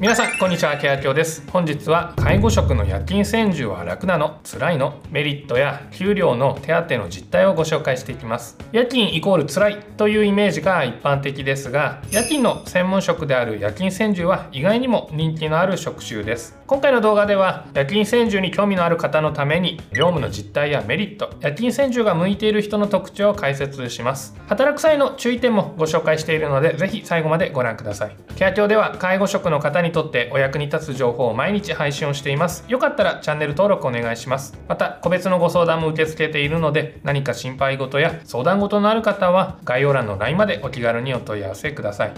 皆さんこんにちは。ケアキョです。本日は介護職の夜勤専従は楽なの辛いのメリットや給料の手当の実態をご紹介していきます。夜勤イコール辛いというイメージが一般的ですが夜勤の専門職である夜勤専従は意外にも人気のある職種です。今回の動画では夜勤専従に興味のある方のために業務の実態やメリット夜勤専従が向いている人の特徴を解説します。働く際の注意点もご紹介しているのでぜひ最後までご覧ください。ケア庁では介護職の方ににとってお役に立つ情報を毎日配信をしています。よかったらチャンネル登録お願いします。また個別のご相談も受け付けているので何か心配事や相談事のある方は概要欄の LINE までお気軽にお問い合わせください。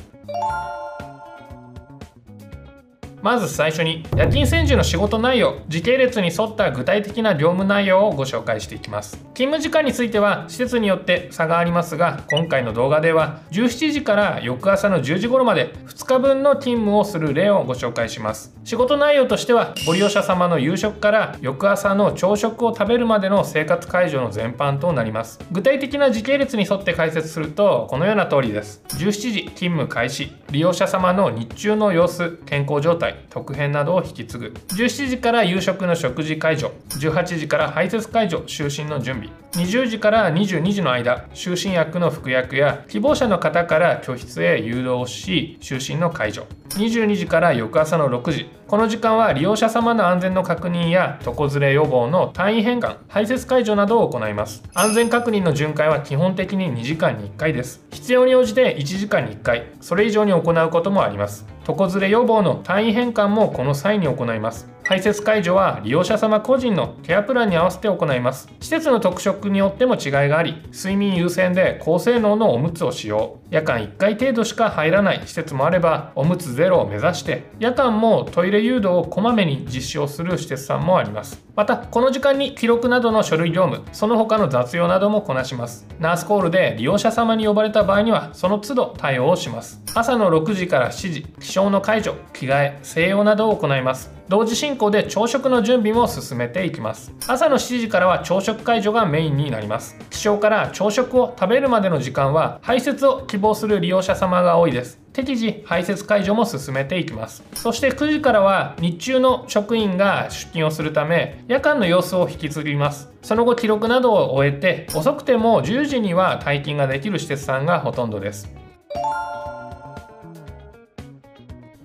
まず最初に夜勤専従の仕事内容時系列に沿った具体的な業務内容をご紹介していきます。勤務時間については施設によって差がありますが今回の動画では17時から翌朝の10時頃まで2日分の勤務をする例をご紹介します。仕事内容としてはご利用者様の夕食から翌朝の朝食を食べるまでの生活介助の全般となります。具体的な時系列に沿って解説するとこのような通りです。17時勤務開始利用者様の日中の様子健康状態特編などを引き継ぐ。17時から夕食の食事会場。18時から排泄会場就寝の準備。20時から22時の間就寝薬の服薬や希望者の方から居室へ誘導し就寝の解除22時から翌朝の6時。この時間は利用者様の安全の確認や床ずれ予防の単位変換排泄解除などを行います。安全確認の巡回は基本的に2時間に1回です。必要に応じて1時間に1回。それ以上に行うこともあります。床ずれ予防の単位変換もこの際に行います。排泄解除は利用者様個人のケアプランに合わせて行います。施設の特色によっても違いがあり睡眠優先で高性能のおむつを使用。夜間1回程度しか入らない施設もあればおむつゼロを目指して夜間もトイレ誘導をこまめに実施をする施設さんもあります。またこの時間に記録などの書類業務その他の雑用などもこなします。ナースコールで利用者様に呼ばれた場合にはその都度対応をします。朝の6時から7時起床の解除着替え静養などを行います。同時進行で朝食の準備も進めていきます。朝の7時からは朝食解除がメインになります。起床から朝食を食べるまでの時間は排泄を希望する利用者様が多いです。適時排泄解除も進めていきます。そして9時からは日中の職員が出勤をするため夜間の様子を引き継ぎます。その後記録などを終えて遅くても10時には退勤ができる施設さんがほとんどです。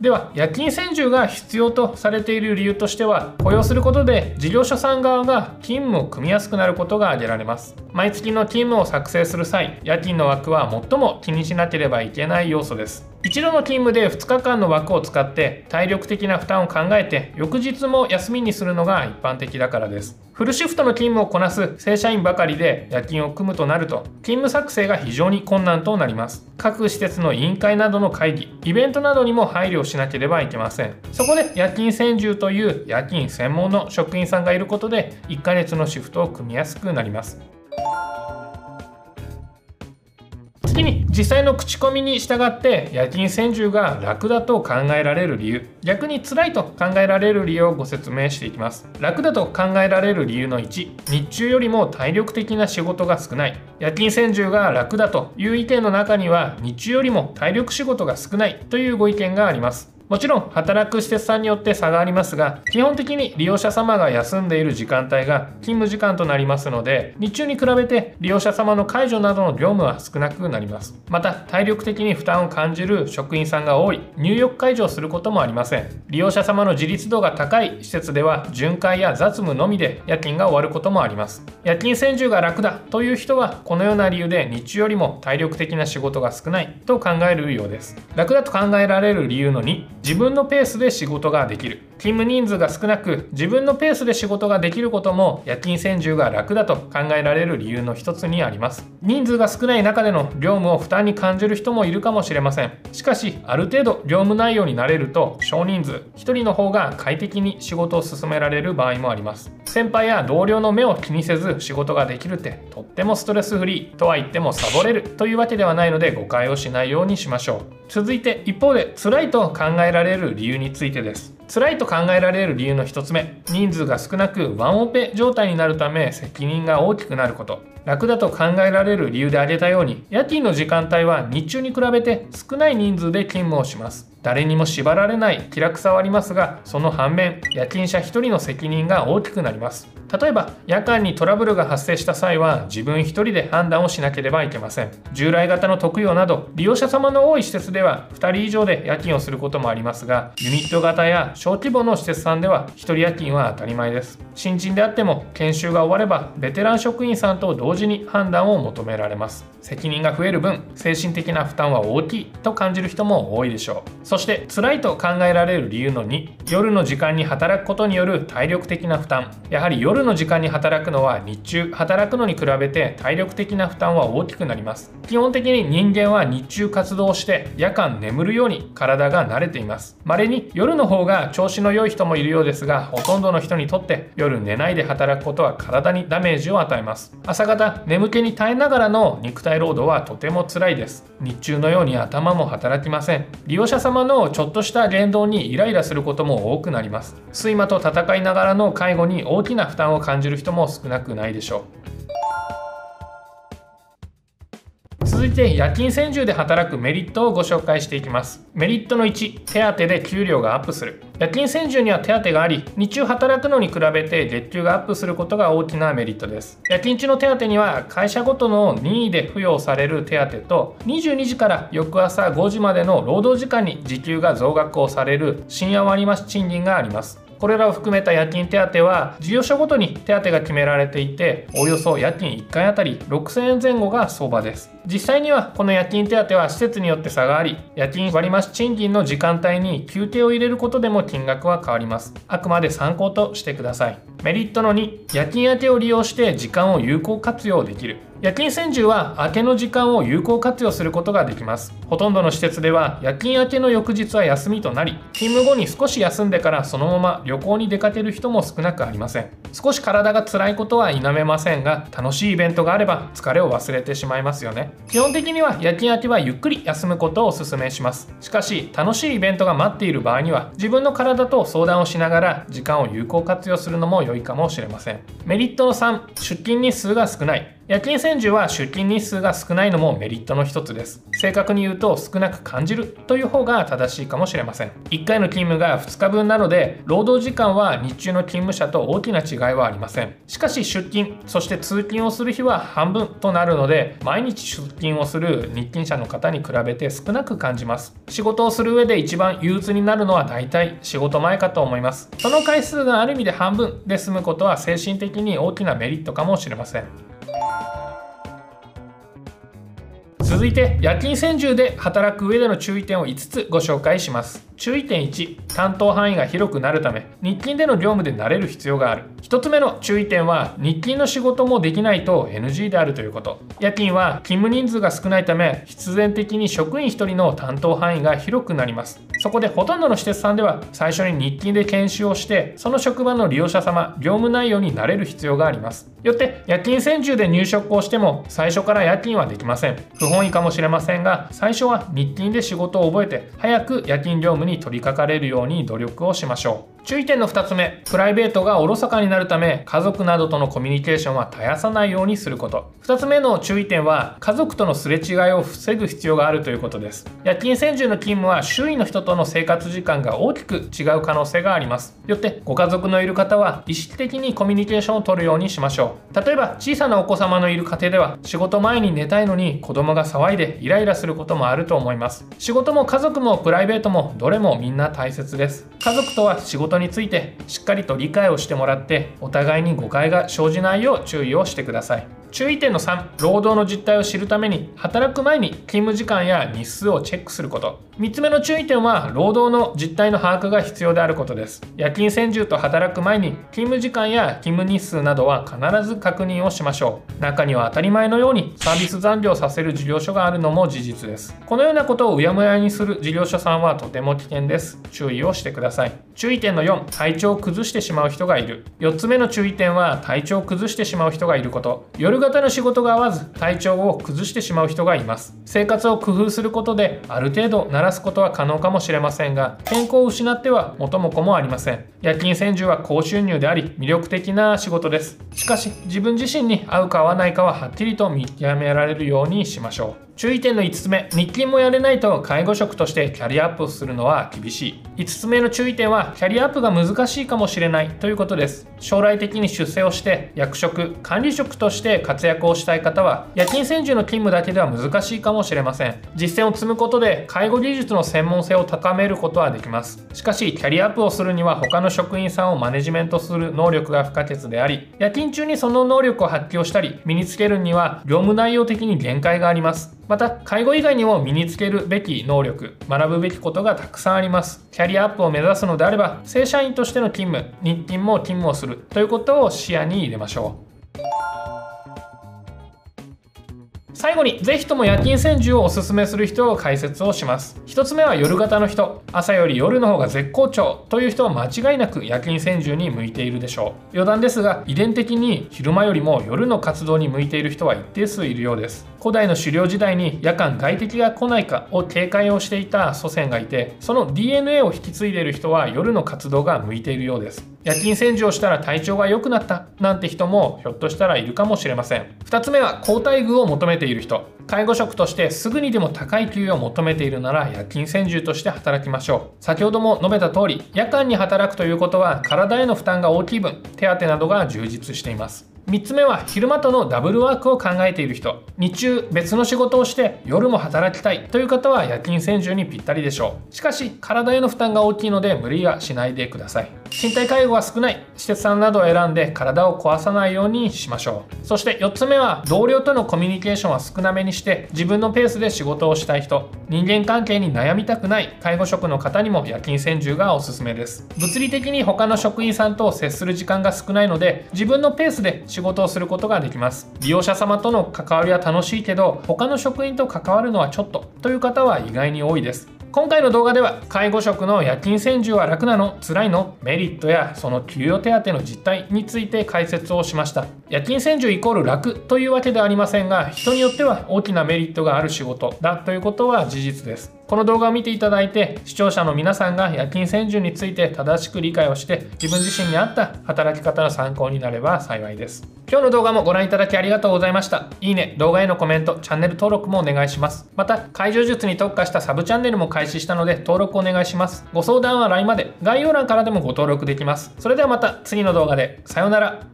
では夜勤専従が必要とされている理由としては雇用することで事業所さん側が勤務を組みやすくなることが挙げられます。毎月の勤務を作成する際夜勤の枠は最も気にしなければいけない要素です。一度の勤務で2日間の枠を使って体力的な負担を考えて翌日も休みにするのが一般的だからです。フルシフトの勤務をこなす正社員ばかりで夜勤を組むとなると勤務作成が非常に困難となります。各施設の委員会などの会議イベントなどにも配慮しなければいけません。そこで夜勤専従という夜勤専門の職員さんがいることで1ヶ月のシフトを組みやすくなります。次に実際の口コミに従って夜勤専従が楽だと考えられる理由逆に辛いと考えられる理由をご説明していきます。楽だと考えられる理由の1日中よりも体力的な仕事が少ない。夜勤専従が楽だという意見の中には日中よりも体力仕事が少ないというご意見があります。もちろん働く施設さんによって差がありますが基本的に利用者様が休んでいる時間帯が勤務時間となりますので日中に比べて利用者様の介助などの業務は少なくなります。また体力的に負担を感じる職員さんが多い。入浴介助をすることもありません。利用者様の自立度が高い施設では巡回や雑務のみで夜勤が終わることもあります。夜勤専従が楽だという人はこのような理由で日中よりも体力的な仕事が少ないと考えるようです。楽だと考えられる理由の2自分のペースで仕事ができる。勤務人数が少なく自分のペースで仕事ができることも夜勤専従が楽だと考えられる理由の一つにあります。人数が少ない中での業務を負担に感じる人もいるかもしれません。しかしある程度業務内容になれると少人数1人の方が快適に仕事を進められる場合もあります。先輩や同僚の目を気にせず仕事ができるってとってもストレスフリーとは言ってもサボれるというわけではないので誤解をしないようにしましょう。続いて一方で辛いと考えられる理由についてです。辛いと考えられる理由の1つ目。人数が少なくワンオペ状態になるため責任が大きくなること。楽だと考えられる理由で挙げたように夜勤の時間帯は日中に比べて少ない人数で勤務をします。誰にも縛られない気楽さはありますがその反面夜勤者1人の責任が大きくなります。例えば夜間にトラブルが発生した際は自分1人で判断をしなければいけません。従来型の特養など利用者様の多い施設では2人以上で夜勤をすることもありますがユニット型や小規模の施設さんでは1人夜勤は当たり前です。新人であっても研修が終わればベテラン職員さんと同時に判断を求められます。責任が増える分精神的な負担は大きいと感じる人も多いでしょう。そして辛いと考えられる理由の2夜の時間に働くことによる体力的な負担。やはり夜の時間に働くのは日中働くのに比べて体力的な負担は大きくなります。基本的に人間は日中活動して夜間眠るように体が慣れています。稀に夜の方が調子の良い人もいるようですがほとんどの人にとって夜寝ないで働くことは体にダメージを与えます。朝方眠気に耐えながらの肉体労働はとても辛いです。日中のように頭も働きません。利用者様のちょっとした言動にイライラすることも多くなります。睡魔と戦いながらの介護に大きな負担を感じる人も少なくないでしょう。続いて夜勤専従で働くメリットをご紹介していきます。メリットの1手当で給料がアップする。夜勤専従には手当があり日中働くのに比べて月給がアップすることが大きなメリットです。夜勤中の手当には会社ごとの任意で付与される手当と22時から翌朝5時までの労働時間に時給が増額をされる深夜割増賃金があります。これらを含めた夜勤手当は事業所ごとに手当が決められていておよそ夜勤1回あたり6000円前後が相場です。実際にはこの夜勤手当は施設によって差があり夜勤割増賃金の時間帯に休憩を入れることでも金額は変わります。あくまで参考としてください。メリットの2夜勤明けを利用して時間を有効活用できる。夜勤専従は明けの時間を有効活用することができます。ほとんどの施設では夜勤明けの翌日は休みとなり勤務後に少し休んでからそのまま旅行に出かける人も少なくありません。少し体が辛いことは否めませんが楽しいイベントがあれば疲れを忘れてしまいますよね。基本的には夜勤明けはゆっくり休むことをお勧めします。しかし楽しいイベントが待っている場合には自分の体と相談をしながら時間を有効活用するのも良いかもしれません。メリットの3出勤日数が少ない。夜勤専従は出勤日数が少ないのもメリットの一つです。正確に言うと少なく感じるという方が正しいかもしれません。1回の勤務が2日分なので労働時間は日中の勤務者と大きな違いはありません。しかし出勤そして通勤をする日は半分となるので毎日出勤をする日勤者の方に比べて少なく感じます。仕事をする上で一番憂鬱になるのは大体仕事前かと思います。その回数がある意味で半分で済むことは精神的に大きなメリットかもしれません。続いて夜勤専従で働く上での注意点を5つご紹介します。注意点1担当範囲が広くなるため日勤での業務で慣れる必要がある。1つ目の注意点は日勤の仕事もできないと NG であるということ。夜勤は勤務人数が少ないため必然的に職員1人の担当範囲が広くなります。そこでほとんどの施設さんでは最初に日勤で研修をしてその職場の利用者様業務内容に慣れる必要があります。よって夜勤専従で入職をしても最初から夜勤はできません。不本意かもしれませんが最初は日勤で仕事を覚えて早く夜勤業務に取り掛かれるように努力をしましょう。注意点の2つ目プライベートがおろそかになるため家族などとのコミュニケーションは絶やさないようにすること。2つ目の注意点は家族とのすれ違いを防ぐ必要があるということです。夜勤専従の勤務は周囲の人との生活時間が大きく違う可能性があります。よってご家族のいる方は意識的にコミュニケーションをとるようにしましょう。例えば小さなお子様のいる家庭では仕事前に寝たいのに子供が騒いでイライラすることもあると思います。仕事も家族もプライベートもどれもみんな大切です。家族とは仕事についてしっかりと理解をしてもらってお互いに誤解が生じないよう注意をしてください。注意点の3労働の実態を知るために働く前に勤務時間や日数をチェックすること。3つ目の注意点は労働の実態の把握が必要であることです。夜勤専従と働く前に勤務時間や勤務日数などは必ず確認をしましょう。中には当たり前のようにサービス残業させる事業所があるのも事実です。このようなことをうやむやにする事業所さんはとても危険です。注意をしてください。注意点の4体調を崩してしまう人がいる。4つ目の注意点は体調を崩してしまう人がいること。夜型の仕事が合わず体調を崩してしまう人がいます。生活を工夫することである程度慣らすことは可能かもしれませんが健康を失っては元も子もありません。夜勤専従は高収入であり魅力的な仕事です。しかし自分自身に合うか合わないかははっきりと見極められるようにしましょう。注意点の5つ目日勤もやれないと介護職としてキャリアアップをするのは厳しい。5つ目の注意点はキャリアアップが難しいかもしれないということです。将来的に出世をして役職管理職として活躍をしたい方は夜勤専従の勤務だけでは難しいかもしれません。実践を積むことで介護技術の専門性を高めることはできます。しかしキャリアアップをするには他の職員さんをマネジメントする能力が不可欠であり夜勤中にその能力を発揮をしたり身につけるには業務内容的に限界があります。また介護以外にも身につけるべき能力学ぶべきことがたくさんあります。キャリアアップを目指すのであれば正社員としての勤務日勤も勤務をするということを視野に入れましょう。最後にぜひとも夜勤専従をおすすめする人を解説をします。1つ目は夜型の人。朝より夜の方が絶好調という人は間違いなく夜勤専従に向いているでしょう。余談ですが遺伝的に昼間よりも夜の活動に向いている人は一定数いるようです。古代の狩猟時代に夜間外敵が来ないかを警戒をしていた祖先がいてその DNA を引き継いでいる人は夜の活動が向いているようです。夜勤洗浄したら体調が良くなったなんて人もひょっとしたらいるかもしれません。2つ目は交代具を求めている人。介護職としてすぐにでも高い給与を求めているなら夜勤専従として働きましょう。先ほども述べた通り夜間に働くということは体への負担が大きい分手当などが充実しています。3つ目は昼間とのダブルワークを考えている人。日中別の仕事をして夜も働きたい。という方は夜勤専従にぴったりでしょう。しかし体への負担が大きいので無理はしないでください。身体介護が少ない施設さんなどを選んで体を壊さないようにしましょう。そして4つ目は同僚とのコミュニケーションは少なめにして自分のペースで仕事をしたい人。人間関係に悩みたくない介護職の方にも夜勤専従がおすすめです。物理的に他の職員さんと接する時間が少ないので自分のペースで仕事をすることができます。利用者様との関わりは楽しいけど他の職員と関わるのはちょっとという方は意外に多いです。今回の動画では介護職の夜勤専従は楽なの辛いのメリットやその給与手当の実態について解説をしました。夜勤専従イコール楽というわけではありませんが人によっては大きなメリットがある仕事だということは事実です。この動画を見ていただいて視聴者の皆さんが夜勤専従について正しく理解をして自分自身に合った働き方の参考になれば幸いです。今日の動画もご覧いただきありがとうございました。いいね動画へのコメントチャンネル登録もお願いします。また解除術に特化したサブチャンネルも開始したので登録お願いします。ご相談は LINE まで。概要欄からでもご登録できます。それではまた次の動画で。さようなら。